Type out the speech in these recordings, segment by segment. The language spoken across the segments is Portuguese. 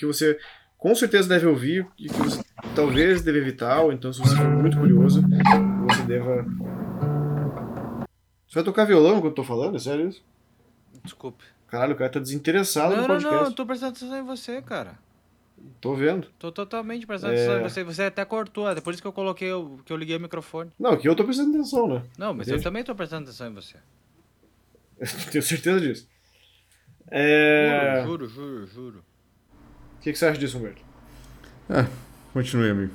que você com certeza deve ouvir e que você talvez deve evitar, ou então se você for muito curioso, você deva. Você vai tocar violão enquanto eu tô falando? É sério isso? Desculpe. Caralho, o cara tá desinteressado Não, no não, podcast. não, eu tô prestando atenção em você, cara. Tô vendo. Tô totalmente prestando É. atenção em você. Você até cortou, é por isso que eu coloquei, o- que eu liguei o microfone. Não, que eu tô prestando atenção, né? Não, mas eu Entende? também tô prestando atenção em você. Tenho certeza disso. É... Juro, juro, juro, juro. O que, que você acha disso, Humberto? É, continue, amigo.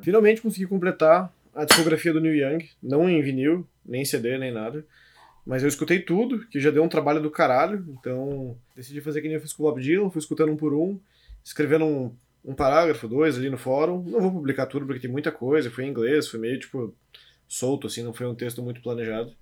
Finalmente consegui completar a discografia do Neil Young, não em vinil, nem em CD, nem nada. Mas eu escutei tudo, que já deu um trabalho do caralho, então decidi fazer que nem eu fiz com o Bob Dylan, fui escutando um por um, escrevendo um, um parágrafo, dois ali no fórum. Não vou publicar tudo porque tem muita coisa, foi em inglês, foi meio tipo solto, assim, não foi um texto muito planejado.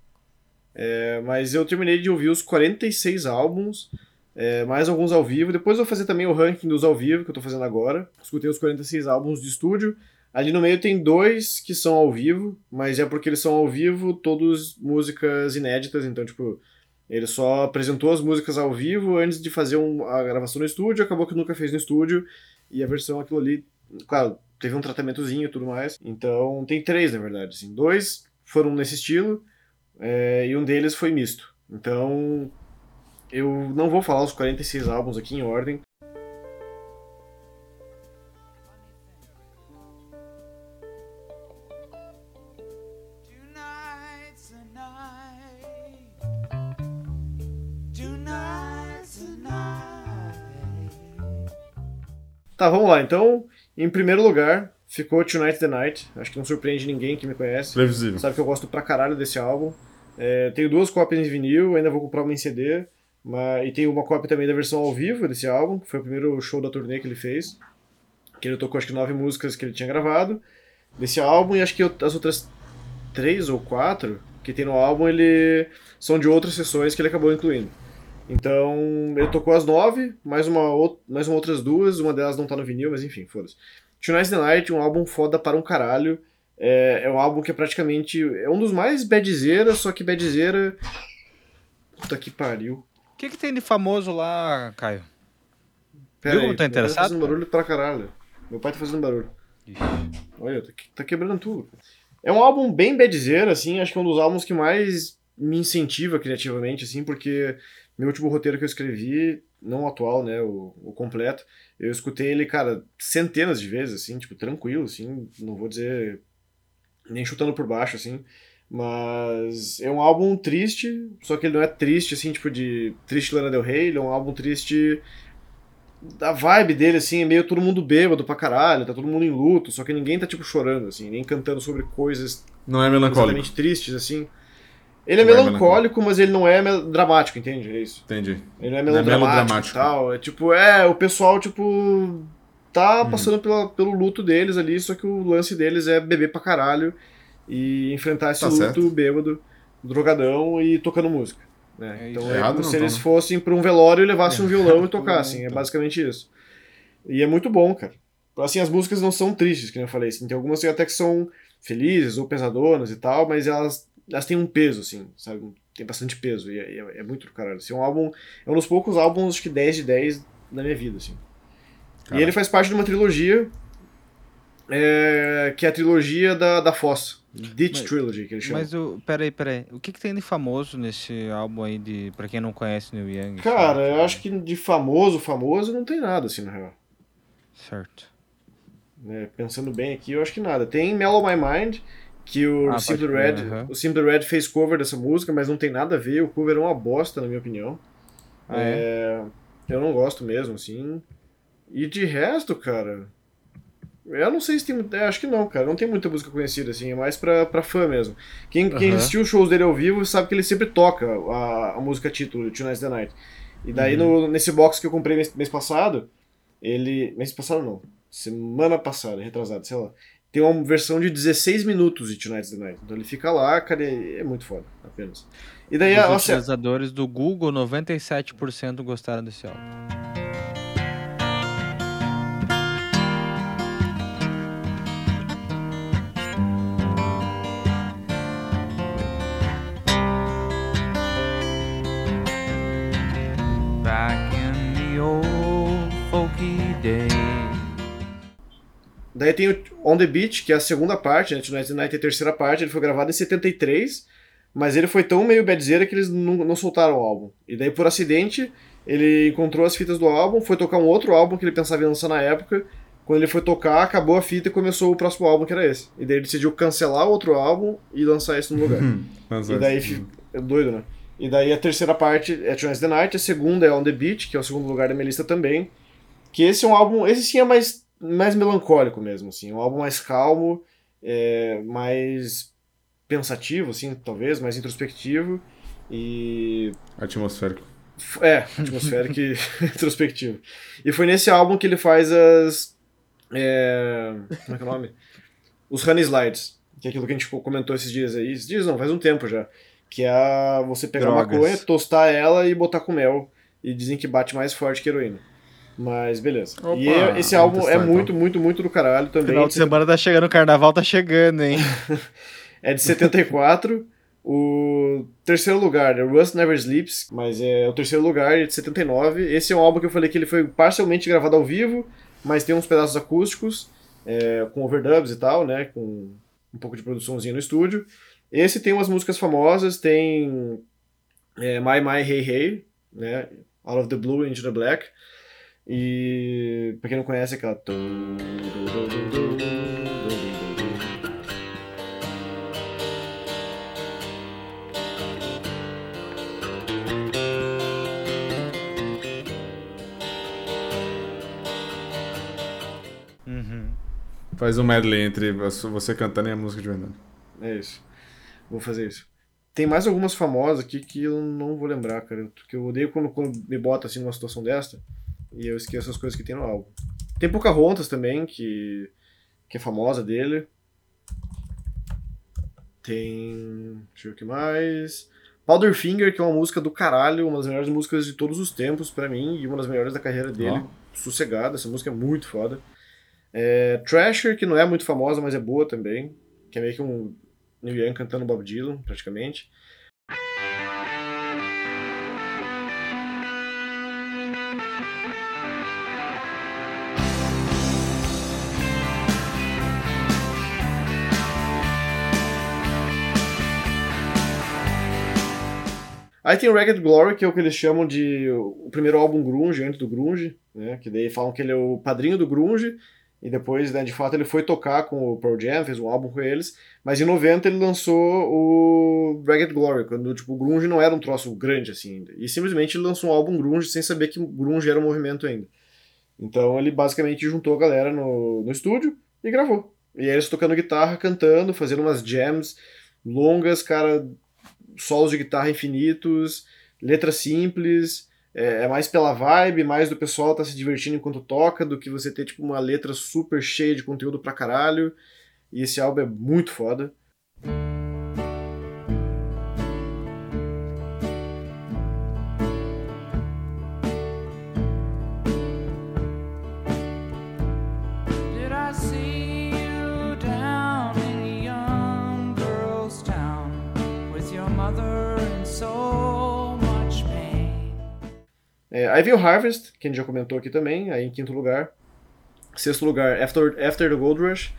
É, mas eu terminei de ouvir os 46 álbuns, é, mais alguns ao vivo. Depois eu vou fazer também o ranking dos ao vivo, que eu tô fazendo agora. Escutei os 46 álbuns de estúdio. Ali no meio tem dois que são ao vivo, mas é porque eles são ao vivo, todos músicas inéditas, então, tipo, ele só apresentou as músicas ao vivo antes de fazer um- a gravação no estúdio, acabou que nunca fez no estúdio, e a versão aquilo ali, claro, teve um tratamentozinho e tudo mais. Então, tem três, na verdade, assim. Dois foram nesse estilo, é, e um deles foi misto. Então, eu não vou falar os 46 álbuns aqui em ordem, Tá, vamos lá. Então, em primeiro lugar, ficou Tonight the Night. Acho que não surpreende ninguém que me conhece. Previsível. Sabe que eu gosto pra caralho desse álbum. É, tenho duas cópias em vinil, ainda vou comprar uma em CD. Mas, e tenho uma cópia também da versão ao vivo desse álbum, que foi o primeiro show da turnê que ele fez. Que ele tocou acho que nove músicas que ele tinha gravado desse álbum, e acho que as outras três ou quatro que tem no álbum ele são de outras sessões que ele acabou incluindo. Então, ele tocou as nove, mais uma, mais uma outras duas, uma delas não tá no vinil, mas enfim, foda-se. Tonight's the Night, um álbum foda para um caralho. É, é um álbum que é praticamente. É um dos mais badzeira, só que badzeira. Puta que pariu. O que, que tem de famoso lá, Caio? Pera Viu como tá meu pai interessado, Tá fazendo barulho pra caralho. Meu pai tá fazendo barulho. Ixi. Olha, tá, tá quebrando tudo. É um álbum bem badzeira, assim, acho que é um dos álbuns que mais me incentiva criativamente, assim, porque meu último roteiro que eu escrevi, não o atual, né, o, o completo, eu escutei ele, cara, centenas de vezes, assim, tipo, tranquilo, assim, não vou dizer nem chutando por baixo, assim, mas é um álbum triste, só que ele não é triste, assim, tipo, de triste Lana Del Rey, ele é um álbum triste da vibe dele, assim, é meio todo mundo bêbado pra caralho, tá todo mundo em luto, só que ninguém tá, tipo, chorando, assim, nem cantando sobre coisas Não é melancólico. tristes, assim. Ele é Não é melancólico, mas ele não é dramático, entende? É isso. Entendi. Ele não é Não é melodramático, melodramático. e tal. É tipo, é, o pessoal, tipo, tá Uhum. passando pela- pelo luto deles ali, só que o lance deles é beber pra caralho e enfrentar esse Tá luto certo. bêbado, drogadão e tocando música. Né? É então é Errado como não se eles né? fossem pra um velório e levassem um violão e tocassem. É Tá. basicamente isso. E é muito bom, cara. Assim, as músicas não são tristes, que eu falei. Assim, tem algumas até que são felizes ou pesadonas e tal, mas elas, elas têm um peso, assim, sabe? Tem bastante peso. E é, é- é muito do caralho. Assim, é um álbum. É um dos poucos álbuns, acho que 10 de 10 da minha vida, assim. E Caralho. ele faz parte de uma trilogia. é, que é a trilogia da, da Fossa. Ditch Mas- Trilogy, que ele chama. Mas o. Peraí, peraí. O que, que tem de famoso nesse álbum aí de. Pra quem não conhece Neil Young? Cara, eu acho que de famoso, famoso, não tem nada, assim, na real. Certo. né, pensando bem aqui, eu acho que nada. Tem Mellow My Mind, que o Ah, Simple pode Red, o Simple Red fez cover dessa música, mas não tem nada a ver. O cover é uma bosta, na minha opinião. Ah, é? É, eu não gosto mesmo, assim. E de resto, cara, eu não sei se tem. é, acho que não, cara. Não tem muita música conhecida, assim. É mais pra, pra fã mesmo. Quem, assistiu os shows dele ao vivo sabe que ele sempre toca a, a música título, Tonight's the Night. E daí, Uhum. no, nesse box que eu comprei mês, mês passado, ele. Mês passado não. Semana passada, retrasado, sei lá. Tem uma versão de 16 minutos de Tonight's the Night. Então ele fica lá, cara, e é muito foda, apenas. E daí, Os nossa, utilizadores do Google, 97% gostaram desse álbum. Daí tem o On The Beach, que é a segunda parte, né? Tonight's the Night é a terceira parte, ele foi gravado em 73, mas ele foi tão meio badzeira que eles não, não soltaram o álbum. E daí, por acidente, ele encontrou as fitas do álbum, foi tocar um outro álbum que ele pensava em lançar na época. Quando ele foi tocar, acabou a fita e começou o próximo álbum, que era esse. E daí ele decidiu cancelar o outro álbum e lançar esse no lugar. E daí fi- é doido, né? E daí a terceira parte é Tonight's the Night, a segunda é On the Beach, que é o segundo lugar da minha lista também. Que esse é um álbum, esse sim é mais, mais melancólico mesmo, assim, um álbum mais calmo, é, mais pensativo, assim, talvez, mais introspectivo e Atmosférico. É, atmosférico e introspectivo. E foi nesse álbum que ele faz as. é, como é que é o nome? Os Honey Slides, que é aquilo que a gente comentou esses dias aí. Esses dias não, faz um tempo já. Que é a você pegar Drogas. maconha, tostar ela e botar com mel. E dizem que bate mais forte que heroína. Mas beleza. Opa, e esse álbum é testar, então. muito, muito, muito do caralho também. Final de semana tá chegando, o carnaval tá chegando, hein? É de 74. O terceiro lugar é Rust Never Sleeps, mas é o terceiro lugar é de 79. Esse é um álbum que eu falei que ele foi parcialmente gravado ao vivo, mas tem uns pedaços acústicos, é, com overdubs e tal, né? Com um pouco de produçãozinha no estúdio. Esse tem umas músicas famosas, tem é, My My Hey Hey, né? Out of the Blue Into the Black. E pra quem não conhece, é aquela. Uhum. Faz um medley entre você cantando e a música de verdade. É isso. Vou fazer isso. Tem mais algumas famosas aqui que eu não vou lembrar, cara. Porque eu odeio quando, quando me bota assim numa situação desta e eu esqueço as coisas que tem no álbum. Tem Pocahontas também, que, que é famosa dele. Tem. Deixa eu ver o que mais. Powderfinger, que é uma música do caralho, uma das melhores músicas de todos os tempos pra mim e uma das melhores da carreira dele. Sossegada, essa música é muito foda. É, Thrasher, que não é muito famosa, mas é boa também. Que é meio que um Neil Young cantando Bob Dylan, praticamente. Aí tem o Ragged Glory, que é o que eles chamam de o primeiro álbum grunge, antes do grunge, né? Que daí falam que ele é o padrinho do grunge, e depois, né, de fato, ele foi tocar com o Pearl Jam, fez um álbum com eles, mas em 90 ele lançou o Ragged Glory, quando tipo, o grunge não era um troço grande assim ainda. E simplesmente ele lançou um álbum grunge sem saber que grunge era um movimento ainda. Então ele basicamente juntou a galera no, no estúdio e gravou. E eles tocando guitarra, cantando, fazendo umas jams longas, cara, solos de guitarra infinitos, letras simples, é, é mais pela vibe, mais do pessoal tá se divertindo enquanto toca, do que você ter tipo uma letra super cheia de conteúdo pra caralho. E esse álbum é muito foda. Aí vem o Harvest, que a gente já comentou aqui também, aí em quinto lugar. Sexto lugar, After, After the Gold Rush,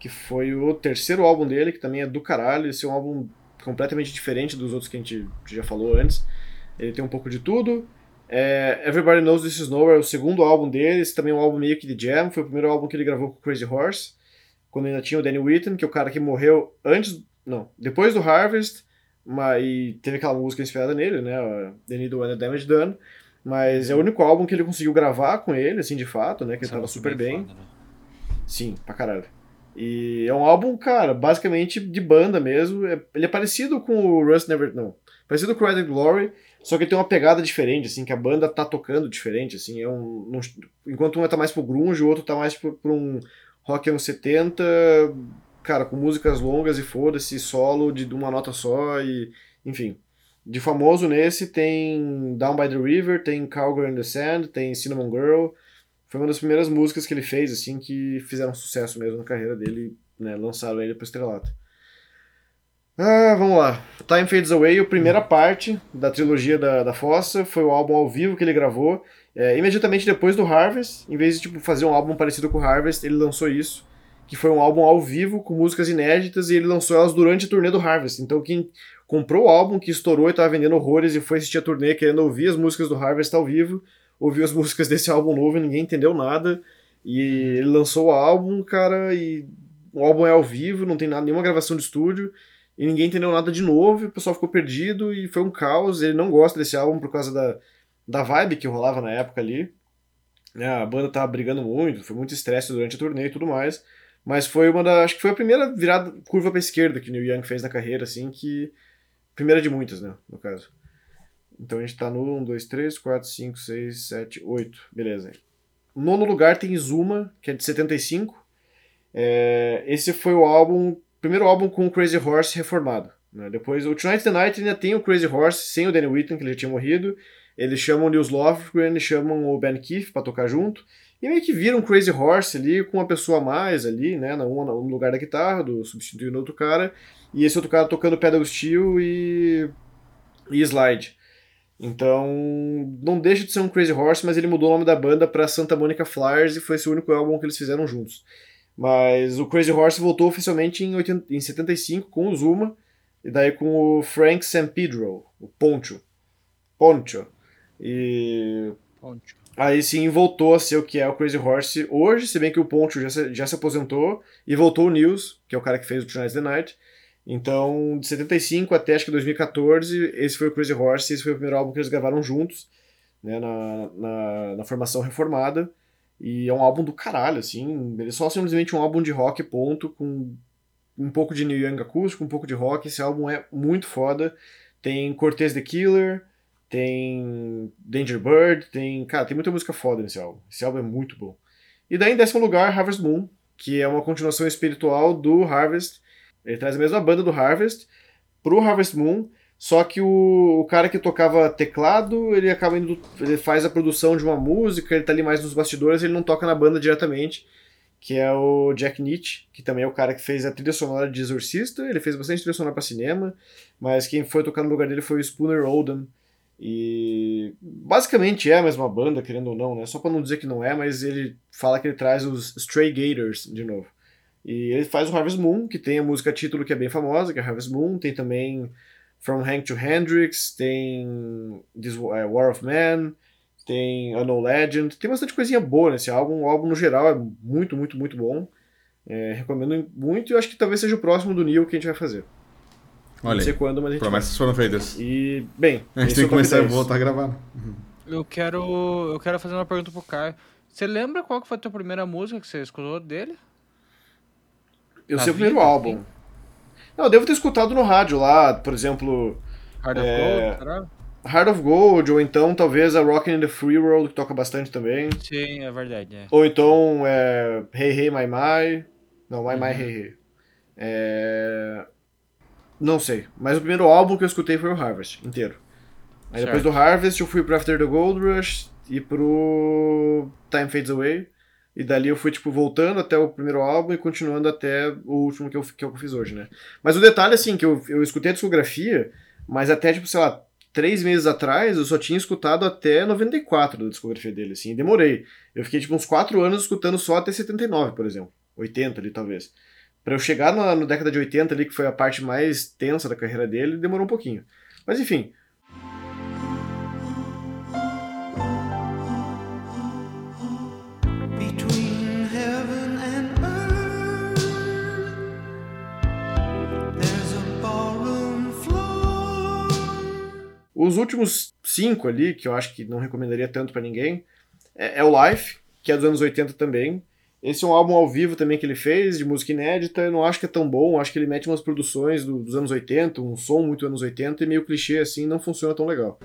que foi o terceiro álbum dele, que também é do caralho. Esse é um álbum completamente diferente dos outros que a gente já falou antes. Ele tem um pouco de tudo. É, Everybody Knows This Is Nowhere é o segundo álbum dele, esse também é um álbum meio que de jam, foi o primeiro álbum que ele gravou com Crazy Horse, quando ainda tinha o Danny Whitten, que é o cara que morreu antes, não, depois do Harvest, mas, e teve aquela música inspirada nele, né, The Need the Damage Done, mas é o único álbum que ele conseguiu gravar com ele, assim, de fato, né, que ele tava super bem. Foda, né? Sim, pra caralho. E é um álbum, cara, basicamente de banda mesmo. É- ele é parecido com o Rust Never. Não. Parecido com o Red Glory, só que tem uma pegada diferente, assim, que a banda tá tocando diferente, assim. É um, não- enquanto um tá mais pro grunge, o outro tá mais pro, pro um rock anos 70, cara, com músicas longas e foda-se, solo de uma nota só e. Enfim. De famoso nesse tem Down by the River, tem Cowgirl in the Sand, tem Cinnamon Girl. Foi uma das primeiras músicas que ele fez, assim, que fizeram sucesso mesmo na carreira dele, né? Lançaram ele pro estrelato. Ah, vamos lá. Time Fades Away, a primeira parte da trilogia da, da Fossa, foi o álbum ao vivo que ele gravou. É, imediatamente depois do Harvest, em vez de tipo, fazer um álbum parecido com o Harvest, ele lançou isso, que foi um álbum ao vivo com músicas inéditas e ele lançou elas durante a turnê do Harvest. Então quem comprou o álbum, que estourou e tava vendendo horrores e foi assistir a turnê querendo ouvir as músicas do Harvest ao vivo, ouviu as músicas desse álbum novo e ninguém entendeu nada. E ele lançou o álbum, cara, e o álbum é ao vivo, não tem nada, nenhuma gravação de estúdio e ninguém entendeu nada de novo, e o pessoal ficou perdido e foi um caos. Ele não gosta desse álbum por causa da, da vibe que rolava na época ali. né, a banda tava brigando muito, foi muito estresse durante a turnê e tudo mais. Mas foi uma da. Acho que foi a primeira virada curva pra esquerda que o Neil Young fez na carreira, assim, que. Primeira de muitas, né? No caso. Então a gente tá no 1, 2, 3, 4, 5, 6, 7, 8. Beleza. Nono lugar tem Zuma, que é de 75. É, esse foi o álbum. Primeiro álbum com o Crazy Horse reformado. Né? Depois, o Tonight's the Night ainda tem o Crazy Horse sem o Danny Whitten, que ele já tinha morrido. Eles chamam o Nils Lofgren, eles chamam o Ben Keith pra tocar junto. E meio que viram um Crazy Horse ali com uma pessoa a mais ali, né? Um no lugar da guitarra, do substituindo outro cara. E esse outro cara tocando pedal steel e, e slide. Então, não deixa de ser um Crazy Horse, mas ele mudou o nome da banda pra Santa Monica Flyers e foi esse o único álbum que eles fizeram juntos. Mas o Crazy Horse voltou oficialmente em, 80, em 75 com o Zuma, e daí com o Frank San Pedro, o Poncho. Poncho. E Poncho. Aí sim voltou a ser o que é o Crazy Horse hoje, se bem que o Poncho já se, já se aposentou e voltou o News, que é o cara que fez o Tonight's the Night. Então, de 75 até acho que 2014, esse foi o Crazy Horse, esse foi o primeiro álbum que eles gravaram juntos, né, na, na, na formação reformada. E é um álbum do caralho, assim. Ele é só simplesmente um álbum de rock, ponto, com um pouco de Neil Young acústico, um pouco de rock. Esse álbum é muito foda. Tem Cortez the Killer, tem Danger Bird, tem. Cara, tem muita música foda nesse álbum. Esse álbum é muito bom. E daí, em décimo lugar, Harvest Moon, que é uma continuação espiritual do Harvest. Ele traz a mesma banda do Harvest pro Harvest Moon, só que o, o cara que tocava teclado, ele acaba indo. Ele faz a produção de uma música, ele tá ali mais nos bastidores, ele não toca na banda diretamente. Que é o Jack Nietzsche, que também é o cara que fez a trilha sonora de Exorcista. Ele fez bastante trilha sonora pra cinema, mas quem foi tocar no lugar dele foi o Spooner Oldham. E basicamente é a mesma banda, querendo ou não, né? Só pra não dizer que não é, mas ele fala que ele traz os Stray Gators de novo. E ele faz o Harvest Moon, que tem a música título que é bem famosa, que é Harvest Moon, tem também From Hank to Hendrix, tem This, é, War of Man, tem Unknown Legend, tem bastante coisinha boa nesse álbum. O álbum no geral é muito, muito, muito bom. É, recomendo muito e eu acho que talvez seja o próximo do Neil que a gente vai fazer. Olha não sei aí, quando, mas a gente promessas foram feitas. vai. E, bem, A gente tem é que começar a 10. voltar a gravar. Eu quero, eu quero fazer uma pergunta pro Caio. Você lembra qual que foi a tua primeira música que você escutou dele? Eu Na sei o primeiro vida, álbum. Não, eu devo ter escutado no rádio lá, por exemplo, Hard É, of Gold, será? Heart of Gold, ou então talvez a Rockin' in the Free World, que toca bastante também. Sim, é verdade. É. Ou então é, Hey Hey My My. Não, My My Uhum. Hey Hey. É... Não sei. Mas o primeiro álbum que eu escutei foi o Harvest, inteiro. Aí depois Certo. do Harvest eu fui pro After the Gold Rush e pro Time Fades Away. E dali eu fui, tipo, voltando até o primeiro álbum e continuando até o último que eu, que eu fiz hoje, né? Mas o detalhe, assim, que eu, eu escutei a discografia, mas até, tipo, sei lá, três meses atrás eu só tinha escutado até 94 da discografia dele, assim, e demorei. Eu fiquei, tipo, uns quatro anos escutando só até 79, por exemplo. 80 ali, talvez. Pra eu chegar na, na década de 80 ali, que foi a parte mais tensa da carreira dele, demorou um pouquinho. Mas enfim. Os últimos cinco ali, que eu acho que não recomendaria tanto pra ninguém, é, é o Life, que é dos anos 80 também. Esse é um álbum ao vivo também que ele fez, de música inédita. Eu não acho que é tão bom, acho que ele mete umas produções do- dos anos 80, um som muito anos 80 e meio clichê assim, não funciona tão legal.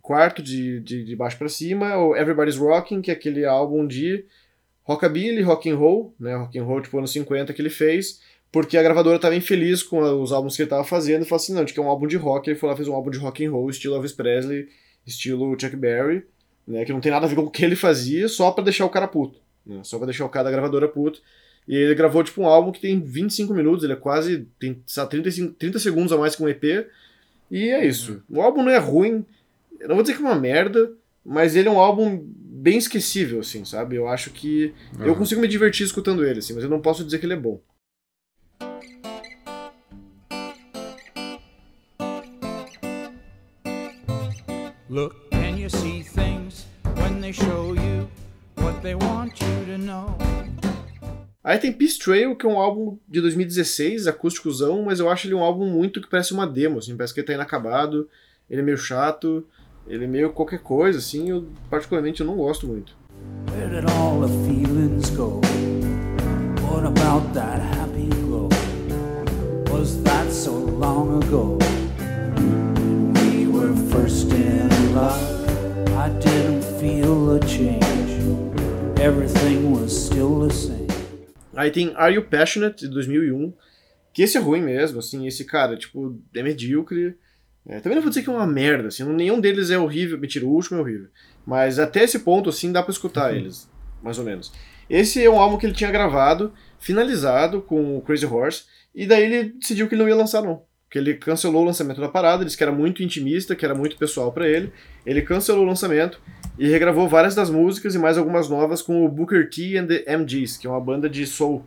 Quarto de, de, de baixo pra cima, o Everybody's Rocking, que é aquele álbum de rockabilly, rock and roll, né, rock and roll tipo anos 50 que ele fez, porque a gravadora estava infeliz com os álbuns que ele estava fazendo e falou assim, não, a gente quer um álbum de rock, ele foi lá fez um álbum de rock and roll, estilo Elvis Presley, estilo Chuck Berry, né, que não tem nada a ver com o que ele fazia, só pra deixar o cara puto, né, só pra deixar o cara da gravadora puto. E ele gravou tipo um álbum que tem 25 minutos, ele é quase tem sabe, 35, 30 segundos a mais que um EP. E é isso. O álbum não é ruim, eu não vou dizer que é uma merda, mas ele é um álbum bem esquecível, assim, sabe? Eu acho que. Eu Aham. consigo me divertir escutando ele, assim, mas eu não posso dizer que ele é bom. Look, can you see things when they show you what they want you to know? Aí tem Peace Trail, que é um álbum de 2016, acústicozão, mas eu acho ele um álbum muito que parece uma demo, assim, parece que ele tá inacabado, ele é meio chato, ele é meio qualquer coisa, assim, eu particularmente eu não gosto muito. Where did all the feelings go? What about that happy glow? Was that so long ago? We were first in love, I didn't feel a change. Everything was still the same. Aí tem Are You Passionate, de 2001, que esse é ruim mesmo, assim, esse cara, tipo, é medíocre. É, também não vou dizer que é uma merda, assim, nenhum deles é horrível, mentira, o último é horrível. Mas até esse ponto, assim, dá pra escutar eles, mais ou menos. Esse é um álbum que ele tinha gravado, finalizado com o Crazy Horse, e daí ele decidiu que ele não ia lançar, não. Que ele cancelou o lançamento da parada, disse que era muito intimista, que era muito pessoal pra ele. Ele cancelou o lançamento e regravou várias das músicas e mais algumas novas com o Booker T and the MGs, que é uma banda de soul,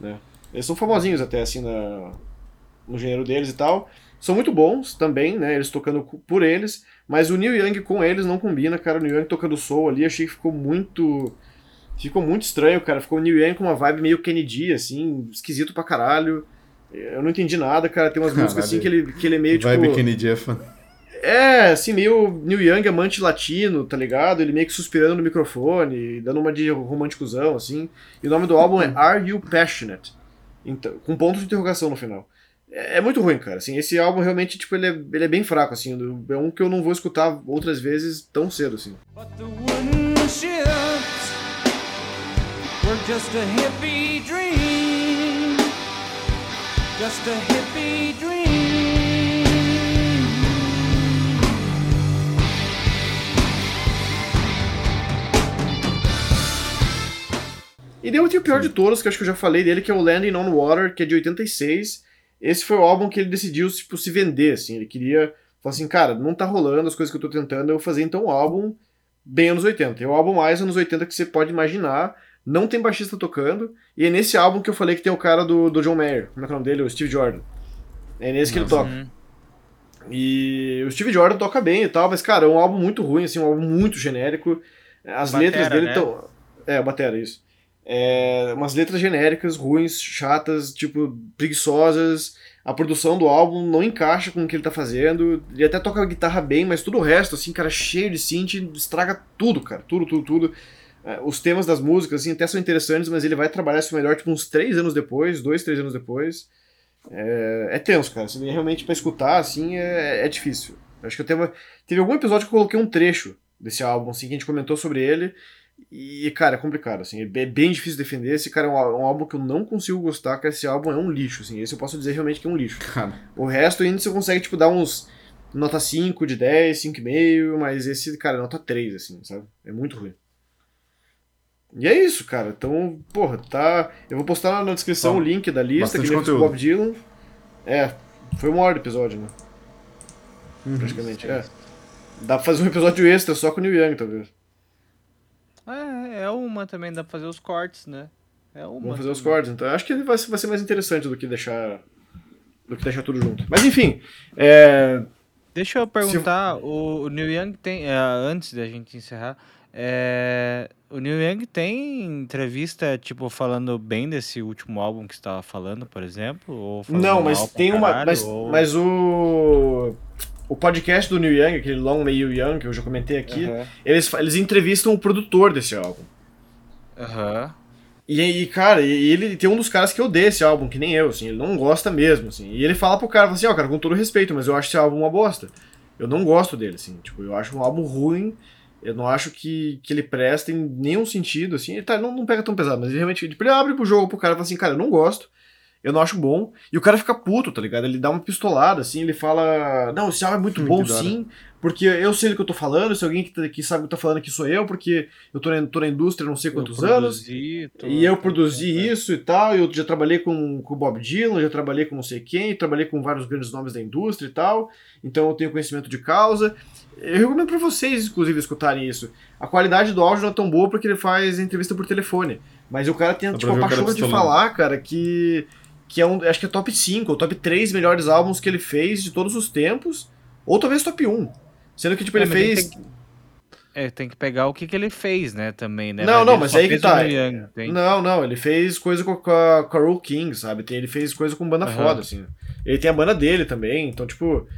né? Eles são famosinhos até, assim, na, no gênero deles e tal. São muito bons também, né? Eles tocando por eles, mas o Neil Young com eles não combina, cara. O Neil Young tocando soul ali, achei que ficou muito. Ficou muito estranho, cara. Ficou o Neil Young com uma vibe meio Kennedy, assim, esquisito pra caralho. Eu não entendi nada, cara. Tem umas músicas assim que ele, que ele é meio tipo. Vibe Kennedy é fã. É, assim, meio Neil Young, amante latino, tá ligado? Ele meio que suspirando no microfone, dando uma de românticozão, assim. E o nome do álbum é Are You Passionate? Então, com ponto de interrogação no final. É, é muito ruim, cara. Assim, esse álbum realmente, tipo, ele é, ele é bem fraco, assim. É um que eu não vou escutar outras vezes tão cedo, assim. E daí eu tenho o pior de todos, que eu acho que eu já falei dele, que é o Landing on Water, que é de 86. Esse foi o álbum que ele decidiu tipo, se vender, assim. Ele queria. Falar assim, cara, não tá rolando as coisas que eu tô tentando, eu vou fazer então um álbum bem anos 80. É o álbum mais anos 80 que você pode imaginar. Não tem baixista tocando. E é nesse álbum que eu falei que tem o cara do, do John Mayer. Como é que é o nome dele? O Steve Jordan. É nesse que ele toca. Uhum. E o Steve Jordan toca bem e tal, mas, cara, é um álbum muito ruim, assim, um álbum muito genérico. As Batera, letras dele né? estão. É, batera, isso. É, umas letras genéricas, ruins, chatas, tipo, preguiçosas. A produção do álbum não encaixa com o que ele tá fazendo. Ele até toca a guitarra bem, mas tudo o resto, assim, cara, cheio de synth, estraga tudo, cara. Tudo, tudo, tudo. É, Os temas das músicas, assim, até são interessantes, mas ele vai trabalhar isso melhor, tipo, uns três anos depois, dois, três anos depois. É, é tenso, cara. Assim, realmente pra escutar, assim, é, é difícil. Acho que eu teve, teve algum episódio que eu coloquei um trecho desse álbum, assim, que a gente comentou sobre ele. E, cara, é complicado, assim, é bem- difícil defender. Esse cara é um, um álbum que eu não consigo gostar, que esse álbum é um lixo, assim. Esse eu posso dizer realmente que é um lixo. Cara, O resto ainda você consegue, tipo, dar uns nota 5 de 10, 5,5, mas esse, cara, é nota 3, assim, sabe? É muito ruim. E é isso, cara. Então, porra, tá. Eu vou postar na descrição Bom, o link da lista, que o. Bob Dylan. É, foi uma hora de episódio, né? Praticamente, é. Dá pra fazer um episódio extra só com o Neil Young, talvez. É, é uma também, dá pra fazer os cortes, né? É uma. Vamos fazer os também. cortes, então. Acho que vai ser, vai ser mais interessante do que deixar. Do que deixar tudo junto. Mas enfim, é, Deixa eu perguntar, o, o Neil Young tem, é, antes da gente encerrar, é, o Neil Young tem entrevista, tipo, falando bem desse último álbum que você estava falando, por exemplo? Não, mas tem uma. caralho, Mas, ou- mas o. O podcast do Neil Young, aquele Long May You Young, que eu já comentei aqui, Aham. eles, eles entrevistam o produtor desse álbum. Aham. E aí, cara, e ele tem um dos caras que odeia esse álbum, que nem eu, assim, ele não gosta mesmo, assim. E ele fala pro cara, assim, ó, cara, com todo respeito, mas eu acho esse álbum uma bosta. Eu não gosto dele, assim. Tipo, eu acho um álbum ruim. Eu não acho que, que ele presta em nenhum sentido, assim. Ele tá, não, não pega tão pesado, mas ele realmente. Tipo, ele abre pro jogo pro cara e fala assim, cara, eu não gosto. Eu não acho bom. E o cara fica puto, tá ligado? Ele dá uma pistolada, assim, ele fala. Não, esse álbum é muito Hum, bom, sim. Porque eu sei do que eu tô falando, se alguém que, tá- que sabe o que tô falando aqui sou eu, porque eu tô na, tô na indústria há não sei quantos Eu anos. tô- E eu produzi tô- isso e tal, eu já trabalhei com, o Bob Dylan, já trabalhei com não sei quem, trabalhei com vários grandes nomes da indústria e tal, então eu tenho conhecimento de causa. Eu recomendo pra vocês, inclusive, escutarem isso. A qualidade do áudio não é tão boa porque ele faz entrevista por telefone, mas o cara tem tipo, a o cara pachorra de falar, cara, que, que é um, acho que é top 5 ou top 3 melhores álbuns que ele fez de todos os tempos, ou talvez top 1. Sendo que, tipo, É, ele mas fez. tem que- É, tem que pegar o que, que ele fez, né, também, né? Não, Vai não, mas aí que tá. Young, Não, não, ele fez coisa com, a, Roll King, sabe? Tem, ele fez coisa com banda Aham. foda, assim. Ele tem a banda dele também, então, tipo.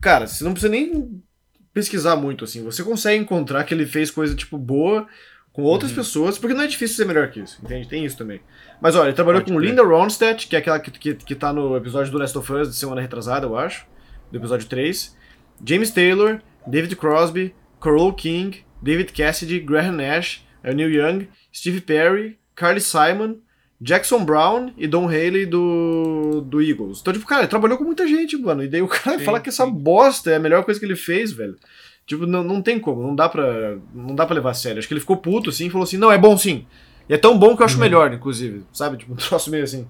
Cara, você não precisa nem pesquisar muito, assim. Você consegue encontrar que ele fez coisa, tipo, boa com outras Uhum. pessoas, porque não é difícil ser melhor que isso, entende? Tem isso também. Mas olha, ele trabalhou Pode com crer. Linda Ronstadt, que é aquela que, que, que tá no episódio do Last of Us de semana retrasada, eu acho. Do episódio 3. James Taylor, David Crosby, Carole King, David Cassidy, Graham Nash, Neil Young, Steve Perry, Carly Simon, Jackson Brown e Don Haley do, do Eagles. Então, tipo, cara, ele trabalhou com muita gente, mano. E daí o cara Sim, fala que essa sim. bosta é a melhor coisa que ele fez, velho. Tipo, não, não tem como, não dá pra. Não dá pra levar a sério. Acho que ele ficou puto assim e falou assim: não, é bom sim. E é tão bom que eu acho melhor, inclusive. Sabe? Tipo, um troço meio assim.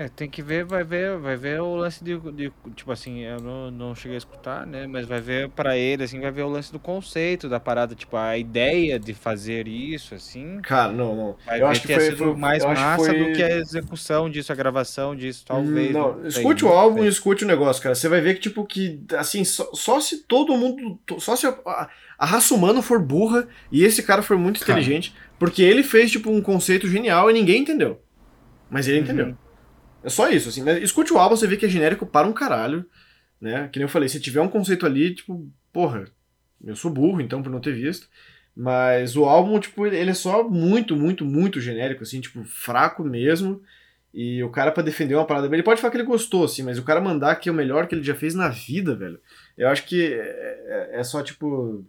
É, tem que ver, vai ver, vai ver o lance de, de- tipo assim, eu não, não cheguei a escutar, né, mas vai ver pra ele, assim, vai ver o lance do conceito da parada, tipo, a ideia de fazer isso, assim, Cara, não, não. vai eu acho que foi, foi mais massa foi... do que a execução disso, a gravação disso, talvez. Não, sei, escute o não álbum e escute o negócio, cara. Você vai ver que, tipo, que, assim, só, só se todo mundo. Só se a, a- a raça humana for burra e esse cara for muito Cara. inteligente, porque ele fez, tipo, um conceito genial e ninguém entendeu. Mas ele Uhum. entendeu. É só isso, assim. Mas escute o álbum, você vê que é genérico para um caralho, né? Que nem eu falei, se tiver um conceito ali, tipo, porra, eu sou burro, então, por não ter visto. Mas o álbum, tipo, ele é só muito, muito, muito genérico, assim, tipo, fraco mesmo. E o cara, pra defender uma parada, ele pode falar que ele gostou, assim, mas o cara mandar que é o melhor que ele já fez na vida, velho. Eu acho que é, é- é só, tipo.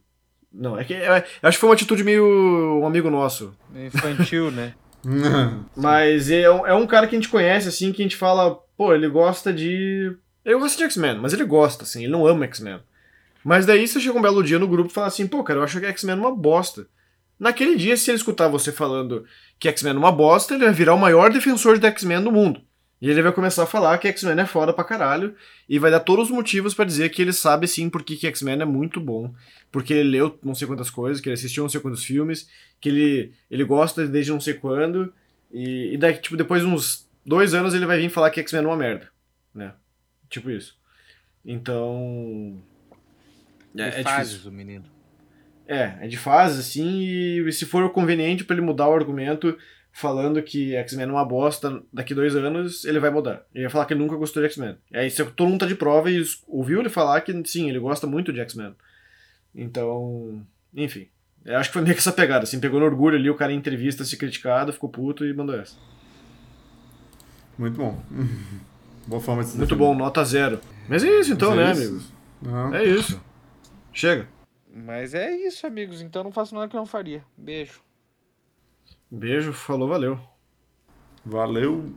Não, é que. é- eu acho que foi uma atitude meio. um amigo nosso. Infantil, né? Mas é, é um cara que a gente conhece, assim, que a gente fala, pô, ele gosta de. Ele gosta de X-Men, mas ele gosta, assim, ele não ama X-Men. Mas daí você chega um belo dia no grupo e fala assim, pô, cara, eu acho que X-Men é uma bosta. Naquele dia, se ele escutar você falando que X-Men é uma bosta, ele vai virar o maior defensor de X-Men do mundo. E ele vai começar a falar que X-Men é foda pra caralho e vai dar todos os motivos pra dizer que ele sabe sim porque que X-Men é muito bom. Porque ele leu não sei quantas coisas, que ele assistiu não sei quantos filmes, que ele, ele gosta desde não sei quando. E, e daí, tipo, depois de uns dois anos ele vai vir falar que X-Men é uma merda. Né? Tipo isso. Então. É, é fases, difícil. o menino. É, é de fase, assim, e se for conveniente pra ele mudar o argumento falando que X-Men é uma bosta daqui dois anos, ele vai mudar. Ele vai falar que ele nunca gostou de X-Men. E aí todo mundo tá de prova e ouviu ele falar que sim, ele gosta muito de X-Men. Então, enfim. Eu acho que foi meio que essa pegada, assim, pegou no orgulho ali, o cara em entrevista se criticado, ficou puto e mandou essa. Muito bom. Boa forma de se Muito bom, nota zero. Mas é isso então, Mas é né, isso. amigos? É isso. Chega. Mas é isso, amigos, então não faço nada que eu não faria. Beijo. Beijo, falou, valeu. Valeu.